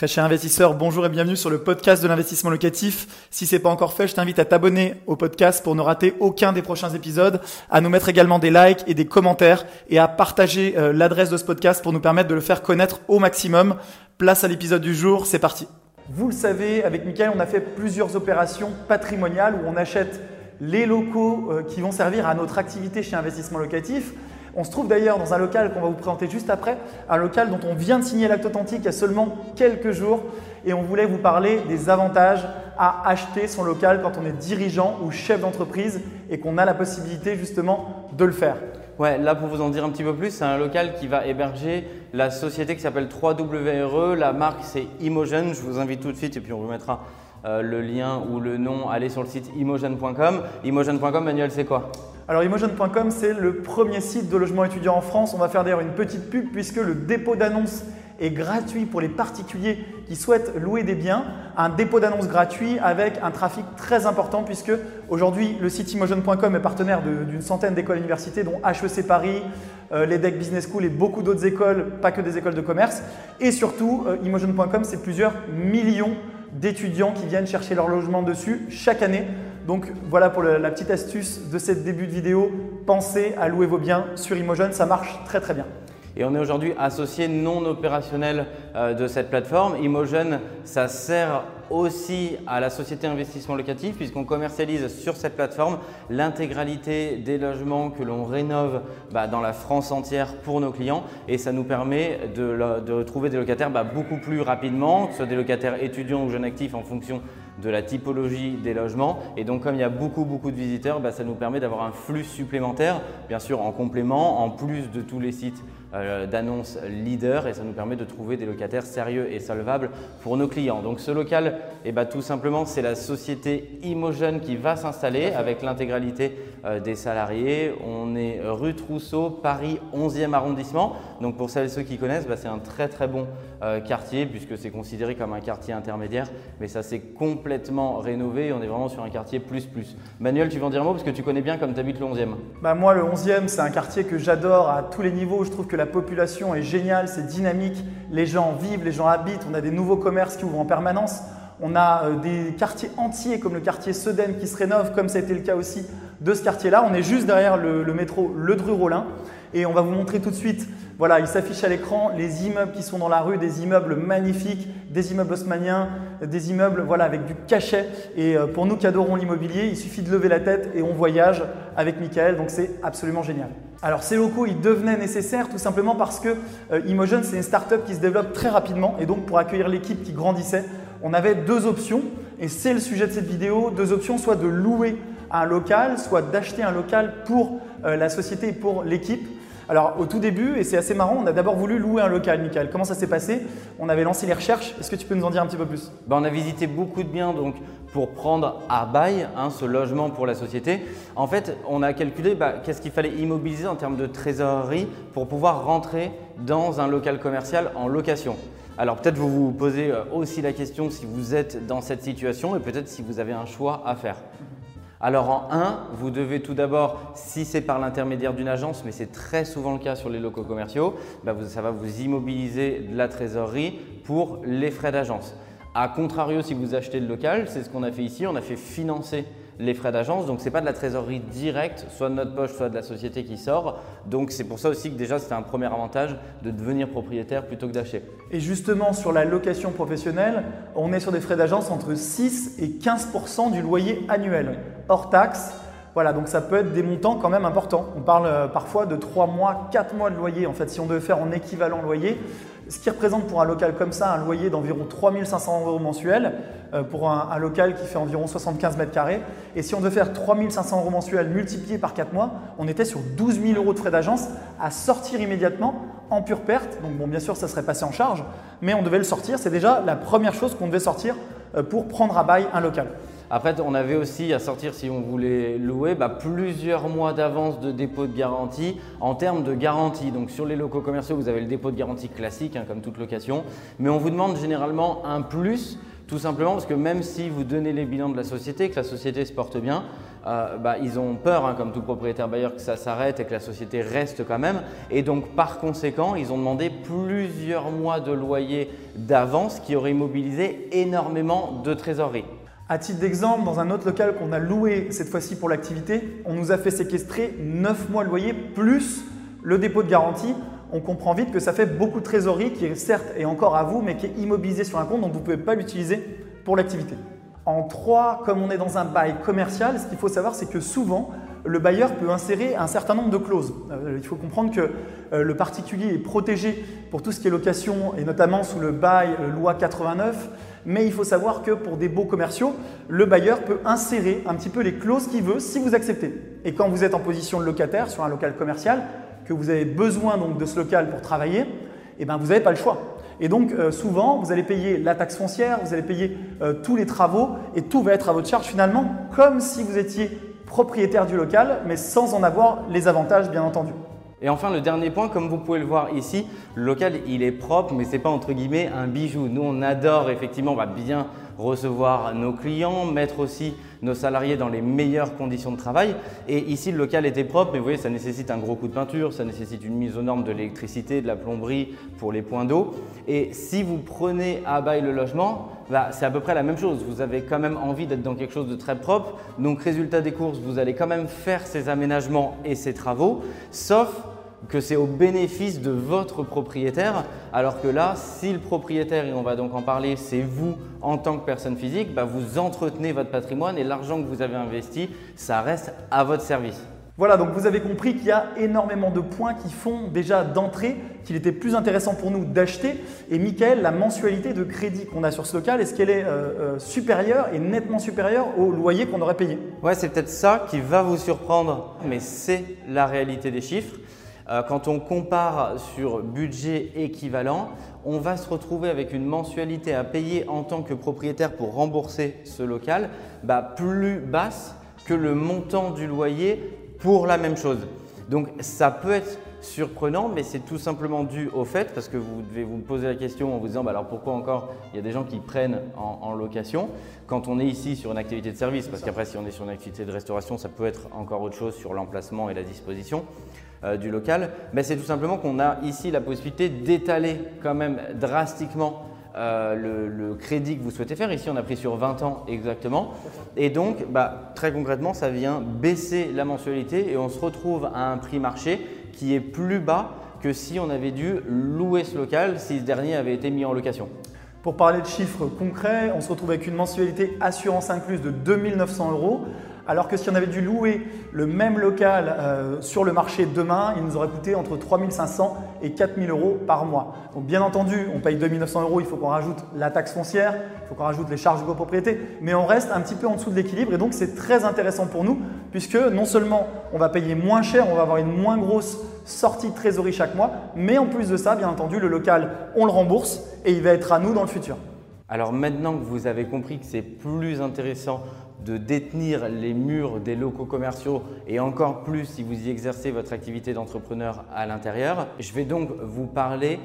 Très cher investisseur, bonjour et bienvenue sur le podcast de l'investissement locatif. Si c'est pas encore fait, je t'invite à t'abonner au podcast pour ne rater aucun des prochains épisodes, à nous mettre également des likes et des commentaires et à partager euh, l'adresse de ce podcast pour nous permettre de le faire connaître au maximum. Place à l'épisode du jour, c'est parti. Vous le savez, avec Michael, on a fait plusieurs opérations patrimoniales où on achète les locaux euh, qui vont servir à notre activité chez Investissement Locatif. On se trouve d'ailleurs dans un local qu'on va vous présenter juste après, un local dont on vient de signer l'acte authentique il y a seulement quelques jours et on voulait vous parler des avantages à acheter son local quand on est dirigeant ou chef d'entreprise et qu'on a la possibilité justement de le faire. Ouais, là pour vous en dire un petit peu plus, c'est un local qui va héberger la société qui s'appelle 3WRE. La marque c'est Imogen. Je vous invite tout de suite et puis on vous mettra euh, le lien ou le nom. Allez sur le site imogen.com. Imogen.com, Manuel, c'est quoi? Alors Imogen.com, c'est le premier site de logement étudiant en France. On va faire d'ailleurs une petite pub puisque le dépôt d'annonces est gratuit pour les particuliers qui souhaitent louer des biens. Un dépôt d'annonces gratuit avec un trafic très important puisque aujourd'hui le site Imogen.com est partenaire d'une centaine d'écoles universités dont HEC Paris, euh, l'EDEC Business School et beaucoup d'autres écoles, pas que des écoles de commerce. Et surtout, euh, Imogen.com, c'est plusieurs millions d'étudiants qui viennent chercher leur logement dessus chaque année. Donc voilà pour la petite astuce de cette début de vidéo. Pensez à louer vos biens sur Imogen, ça marche très très bien. Et on est aujourd'hui associé non opérationnel euh, de cette plateforme. Imogen, ça sert aussi à la société investissement locatif puisqu'on commercialise sur cette plateforme l'intégralité des logements que l'on rénove bah, dans la France entière pour nos clients et ça nous permet de, trouver des locataires bah, beaucoup plus rapidement, que ce soit des locataires étudiants ou jeunes actifs en fonction de la typologie des logements. Et donc comme il y a beaucoup beaucoup de visiteurs, bah, ça nous permet d'avoir un flux supplémentaire, bien sûr en complément, en plus de tous les sites euh, d'annonces leader et ça nous permet de trouver des locataires sérieux et solvables pour nos clients. Donc ce local, eh ben, tout simplement, c'est la société Imogen qui va s'installer avec l'intégralité euh, des salariés. On est rue Trousseau, Paris 11e arrondissement. Donc pour celles et ceux qui connaissent, bah, c'est un très très bon euh, quartier puisque c'est considéré comme un quartier intermédiaire, mais ça s'est complètement rénové. On est vraiment sur un quartier plus plus. Manuel, tu veux en dire un mot parce que tu connais bien comme tu habites le 11e. Bah, moi, le 11e, c'est un quartier que j'adore à tous les niveaux. Je trouve que la population est géniale, c'est dynamique, les gens vivent, les gens habitent, on a des nouveaux commerces qui ouvrent en permanence, on a euh, des quartiers entiers comme le quartier Sedem qui se rénove, comme ça a été le cas aussi de ce quartier-là. On est juste derrière le, métro Le Dru-Rollin et on va vous montrer tout de suite, voilà, il s'affiche à l'écran les immeubles qui sont dans la rue, des immeubles magnifiques, des immeubles haussmanniens, des immeubles voilà, avec du cachet. Et euh, pour nous qui adorons l'immobilier, il suffit de lever la tête et on voyage avec Michael, donc c'est absolument génial. Alors ces locaux, ils devenaient nécessaires tout simplement parce que euh, Imogen, c'est une start-up qui se développe très rapidement et donc pour accueillir l'équipe qui grandissait, on avait deux options et c'est le sujet de cette vidéo, deux options, soit de louer un local, soit d'acheter un local pour euh, la société et pour l'équipe. Alors au tout début, et c'est assez marrant, on a d'abord voulu louer un local, Michael. Comment ça s'est passé On avait lancé les recherches. Est-ce que tu peux nous en dire un petit peu plus? Ben, On a visité beaucoup de biens donc, pour prendre à bail hein, ce logement pour la société. En fait, on a calculé bah, qu'est-ce qu'il fallait immobiliser en termes de trésorerie pour pouvoir rentrer dans un local commercial en location. Alors peut-être vous vous posez euh, aussi la question si vous êtes dans cette situation et peut-être si vous avez un choix à faire. Alors en 1, vous devez tout d'abord, si c'est par l'intermédiaire d'une agence, mais c'est très souvent le cas sur les locaux commerciaux, bah, ça va vous immobiliser de la trésorerie pour les frais d'agence. A contrario, si vous achetez le local, c'est ce qu'on a fait ici, on a fait financer les frais d'agence. Donc, ce n'est pas de la trésorerie directe, soit de notre poche, soit de la société qui sort. Donc, c'est pour ça aussi que déjà, c'était un premier avantage de devenir propriétaire plutôt que d'acheter. Et justement, sur la location professionnelle, on est sur des frais d'agence entre 6 et 15% du loyer annuel, hors taxe. Voilà, donc ça peut être des montants quand même importants. On parle euh, parfois de 3 mois, 4 mois de loyer. En fait, si on devait faire en équivalent loyer, ce qui représente pour un local comme ça un loyer d'environ 3500 euros mensuels euh, pour un, local qui fait environ 75 mètres carrés. Et si on devait faire 3500 euros mensuels multipliés par 4 mois, on était sur 12 000 euros de frais d'agence à sortir immédiatement en pure perte. Donc bon, bien sûr, ça serait passé en charge, mais on devait le sortir. C'est déjà la première chose qu'on devait sortir euh, pour prendre à bail un local. Après, on avait aussi à sortir, si on voulait louer, bah, plusieurs mois d'avance de dépôt de garantie en termes de garantie. Donc sur les locaux commerciaux, vous avez le dépôt de garantie classique, hein, comme toute location, mais on vous demande généralement un plus tout simplement parce que même si vous donnez les bilans de la société, que la société se porte bien, euh, bah, ils ont peur, hein, comme tout propriétaire bailleur, que ça s'arrête et que la société reste quand même. Et donc, par conséquent, ils ont demandé plusieurs mois de loyer d'avance qui aurait immobilisé énormément de trésorerie. À titre d'exemple, dans un autre local qu'on a loué cette fois-ci pour l'activité, on nous a fait séquestrer 9 mois de loyer plus le dépôt de garantie. On comprend vite que ça fait beaucoup de trésorerie qui, certes, est encore à vous, mais qui est immobilisée sur un compte, donc vous ne pouvez pas l'utiliser pour l'activité. En 3, comme on est dans un bail commercial, ce qu'il faut savoir, c'est que souvent, le bailleur peut insérer un certain nombre de clauses. Euh, il faut comprendre que euh, le particulier est protégé pour tout ce qui est location, et notamment sous le bail euh, loi 89, mais il faut savoir que pour des baux commerciaux, le bailleur peut insérer un petit peu les clauses qu'il veut si vous acceptez. Et quand vous êtes en position de locataire sur un local commercial, que vous avez besoin donc de ce local pour travailler, eh ben vous n'avez pas le choix. Et donc, euh, souvent, vous allez payer la taxe foncière, vous allez payer euh, tous les travaux et tout va être à votre charge finalement, comme si vous étiez propriétaire du local, mais sans en avoir les avantages, bien entendu. Et enfin, le dernier point, comme vous pouvez le voir ici, le local, il est propre, mais ce n'est pas entre guillemets un bijou. Nous, on adore effectivement bien recevoir nos clients, mettre aussi nos salariés dans les meilleures conditions de travail. Et ici, le local était propre, mais vous voyez, ça nécessite un gros coup de peinture, ça nécessite une mise aux normes de l'électricité, de la plomberie pour les points d'eau. Et si vous prenez à bail le logement, bah, c'est à peu près la même chose. Vous avez quand même envie d'être dans quelque chose de très propre. Donc, résultat des courses, vous allez quand même faire ces aménagements et ces travaux, sauf que c'est au bénéfice de votre propriétaire, alors que là, si le propriétaire, et on va donc en parler, c'est vous en tant que personne physique, bah, vous entretenez votre patrimoine et l'argent que vous avez investi, ça reste à votre service. Voilà, donc vous avez compris qu'il y a énormément de points qui font déjà d'entrée qu'il était plus intéressant pour nous d'acheter. Et Michael, la mensualité de crédit qu'on a sur ce local, est-ce qu'elle est, euh, euh, supérieure et nettement supérieure au loyer qu'on aurait payé? Ouais, c'est peut-être ça qui va vous surprendre, mais c'est la réalité des chiffres. Euh, quand on compare sur budget équivalent, on va se retrouver avec une mensualité à payer en tant que propriétaire pour rembourser ce local bah, plus basse que le montant du loyer pour la même chose. Donc ça peut être surprenant, mais c'est tout simplement dû au fait, parce que vous devez vous poser la question en vous disant bah alors pourquoi encore il y a des gens qui prennent en, location? Quand on est ici sur une activité de service, parce qu'après si on est sur une activité de restauration, ça peut être encore autre chose sur l'emplacement et la disposition. Euh, du local, mais c'est tout simplement qu'on a ici la possibilité d'étaler quand même drastiquement euh, le, crédit que vous souhaitez faire. Ici, on a pris sur 20 ans exactement. Et donc, bah, très concrètement, ça vient baisser la mensualité et on se retrouve à un prix marché qui est plus bas que si on avait dû louer ce local, si ce dernier avait été mis en location. Pour parler de chiffres concrets, on se retrouve avec une mensualité assurance incluse de 2900 euros alors que si on avait dû louer le même local euh, sur le marché demain, il nous aurait coûté entre 3500 et 4000 euros par mois. Donc bien entendu, on paye 2900 euros, il faut qu'on rajoute la taxe foncière, il faut qu'on rajoute les charges de copropriété, mais on reste un petit peu en dessous de l'équilibre et donc c'est très intéressant pour nous puisque non seulement on va payer moins cher, on va avoir une moins grosse sortie de trésorerie chaque mois, mais en plus de ça, bien entendu, le local, on le rembourse et il va être à nous dans le futur. Alors maintenant que vous avez compris que c'est plus intéressant de détenir les murs des locaux commerciaux et encore plus si vous y exercez votre activité d'entrepreneur à l'intérieur. Je vais donc vous parler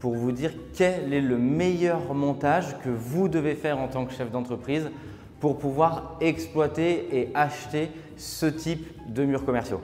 pour vous dire quel est le meilleur montage que vous devez faire en tant que chef d'entreprise pour pouvoir exploiter et acheter ce type de murs commerciaux.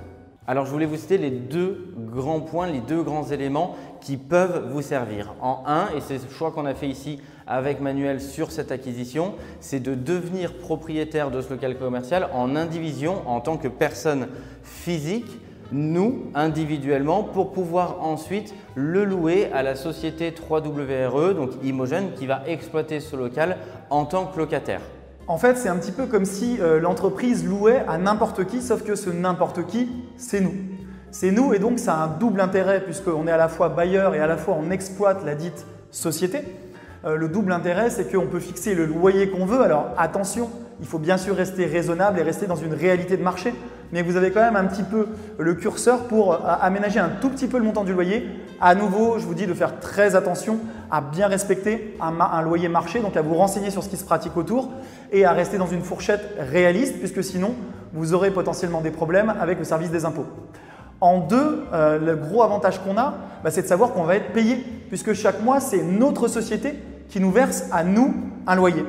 Alors je voulais vous citer les deux grands points, les deux grands éléments qui peuvent vous servir. En un, et c'est le choix qu'on a fait ici avec Manuel sur cette acquisition, c'est de devenir propriétaire de ce local commercial en indivision en tant que personne physique, nous individuellement, pour pouvoir ensuite le louer à la société 3WRE, donc Imogen, qui va exploiter ce local en tant que locataire. En fait, c'est un petit peu comme si euh, l'entreprise louait à n'importe qui, sauf que ce n'importe qui, c'est nous. C'est nous et donc ça a un double intérêt puisqu'on est à la fois bailleur et à la fois on exploite la dite société. Euh, le double intérêt, c'est qu'on peut fixer le loyer qu'on veut. Alors attention, il faut bien sûr rester raisonnable et rester dans une réalité de marché, mais vous avez quand même un petit peu le curseur pour euh, aménager un tout petit peu le montant du loyer. À nouveau, je vous dis de faire très attention à bien respecter un, loyer marché, donc à vous renseigner sur ce qui se pratique autour et à rester dans une fourchette réaliste, puisque sinon, vous aurez potentiellement des problèmes avec le service des impôts. En deux, euh, le gros avantage qu'on a, bah, c'est de savoir qu'on va être payé, puisque chaque mois, c'est notre société qui nous verse à nous un loyer.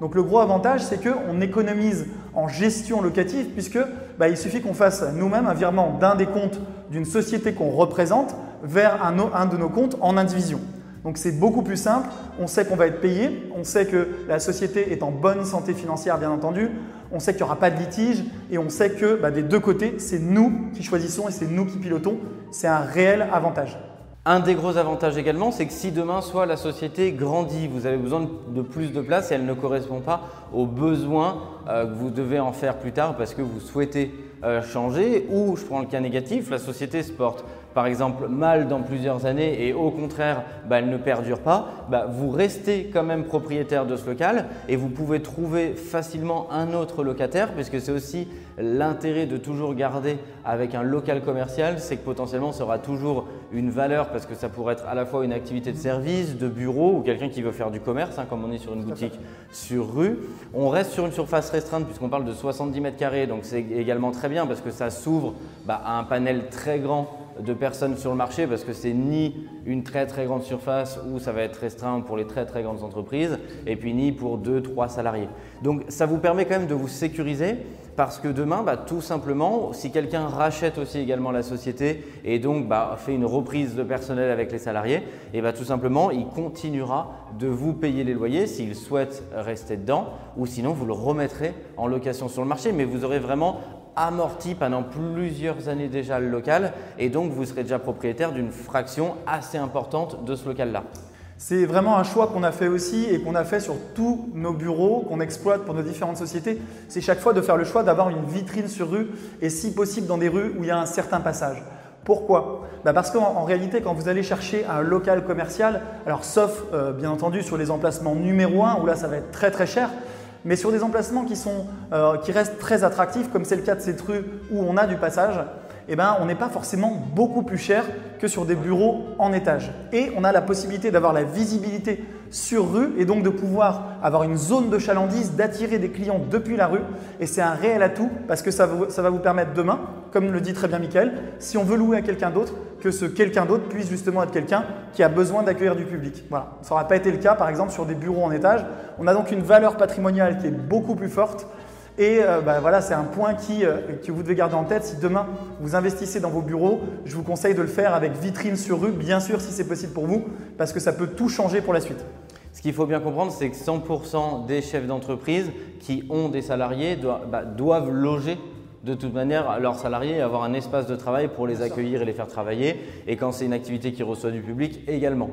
Donc le gros avantage, c'est qu'on économise en gestion locative puisque bah, il suffit qu'on fasse nous-mêmes un virement d'un des comptes d'une société qu'on représente vers un, un de nos comptes en indivision. Donc c'est beaucoup plus simple, on sait qu'on va être payé, on sait que la société est en bonne santé financière bien entendu, on sait qu'il n'y aura pas de litige et on sait que bah, des deux côtés, c'est nous qui choisissons et c'est nous qui pilotons. C'est un réel avantage. Un des gros avantages également, c'est que si demain soit la société grandit, vous avez besoin de plus de place et elle ne correspond pas aux besoins euh, que vous devez en faire plus tard parce que vous souhaitez euh, changer ou, je prends le cas négatif, la société se porte par exemple mal dans plusieurs années et au contraire bah, elle ne perdure pas, bah, vous restez quand même propriétaire de ce local et vous pouvez trouver facilement un autre locataire puisque c'est aussi l'intérêt de toujours garder avec un local commercial, c'est que potentiellement ça aura toujours une valeur parce que ça pourrait être à la fois une activité de service, de bureau ou quelqu'un qui veut faire du commerce, hein, comme on est sur une boutique sur rue. On reste sur une surface restreinte puisqu'on parle de 70 mètres carrés, donc c'est également très bien parce que ça s'ouvre bah, à un panel très grand de personnes sur le marché parce que c'est ni une très très grande surface où ça va être restreint pour les très très grandes entreprises et puis ni pour 2-3 salariés. Donc ça vous permet quand même de vous sécuriser parce que demain, bah, tout simplement, si quelqu'un rachète aussi également la société et donc bah, fait une reprise de personnel avec les salariés, et bah, tout simplement, il continuera de vous payer les loyers s'il souhaite rester dedans ou sinon vous le remettrez en location sur le marché. Mais vous aurez vraiment amorti pendant plusieurs années déjà le local et donc vous serez déjà propriétaire d'une fraction assez importante de ce local-là. C'est vraiment un choix qu'on a fait aussi et qu'on a fait sur tous nos bureaux qu'on exploite pour nos différentes sociétés. C'est chaque fois de faire le choix d'avoir une vitrine sur rue et si possible dans des rues où il y a un certain passage. Pourquoi? Bah Parce qu'en réalité, quand vous allez chercher un local commercial, alors sauf euh, bien entendu sur les emplacements numéro 1 où là ça va être très très cher, mais sur des emplacements qui, euh, qui restent très attractifs, comme c'est le cas de cette rue où on a du passage, eh ben, on n'est pas forcément beaucoup plus cher que sur des bureaux en étage. Et on a la possibilité d'avoir la visibilité sur rue et donc de pouvoir avoir une zone de chalandise, d'attirer des clients depuis la rue. Et c'est un réel atout parce que ça, va vous permettre demain, comme le dit très bien Michael, si on veut louer à quelqu'un d'autre, que ce quelqu'un d'autre puisse justement être quelqu'un qui a besoin d'accueillir du public. Voilà. Ça n'aura pas été le cas par exemple sur des bureaux en étage. On a donc une valeur patrimoniale qui est beaucoup plus forte et euh, bah, voilà, c'est un point qui, euh, que vous devez garder en tête. Si demain vous investissez dans vos bureaux, je vous conseille de le faire avec vitrine sur rue, bien sûr si c'est possible pour vous, parce que ça peut tout changer pour la suite. Ce qu'il faut bien comprendre, c'est que 100% des chefs d'entreprise qui ont des salariés bah, doivent, loger de toute manière leurs salariés et avoir un espace de travail pour les accueillir et les faire travailler. Et quand c'est une activité qui reçoit du public, également.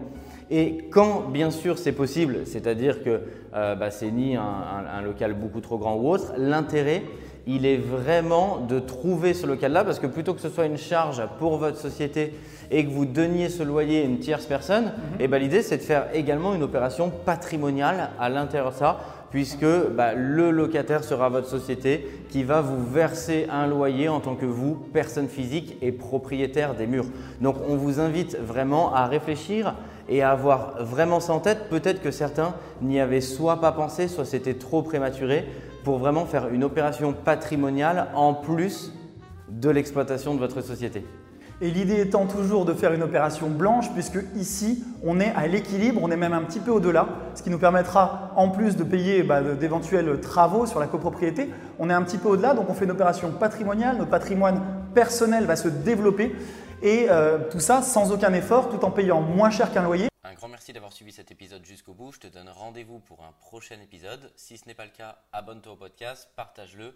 Et quand, bien sûr, c'est possible, c'est-à-dire que euh, bah, c'est ni un, local beaucoup trop grand ou autre, l'intérêt, il est vraiment de trouver ce local-là parce que plutôt que ce soit une charge pour votre société et que vous donniez ce loyer à une tierce personne, mhm. eh ben, l'idée c'est de faire également une opération patrimoniale à l'intérieur de ça puisque bah, le locataire sera votre société qui va vous verser un loyer en tant que vous, personne physique et propriétaire des murs. Donc on vous invite vraiment à réfléchir et à avoir vraiment ça en tête. Peut-être que certains n'y avaient soit pas pensé, soit c'était trop prématuré pour vraiment faire une opération patrimoniale en plus de l'exploitation de votre société. Et l'idée étant toujours de faire une opération blanche, puisque ici, on est à l'équilibre, on est même un petit peu au-delà, ce qui nous permettra, en plus de payer bah, d'éventuels travaux sur la copropriété, on est un petit peu au-delà, donc on fait une opération patrimoniale, notre patrimoine personnel va se développer, et euh, tout ça sans aucun effort, tout en payant moins cher qu'un loyer. Un grand merci d'avoir suivi cet épisode jusqu'au bout. Je te donne rendez-vous pour un prochain épisode. Si ce n'est pas le cas, abonne-toi au podcast, partage-le,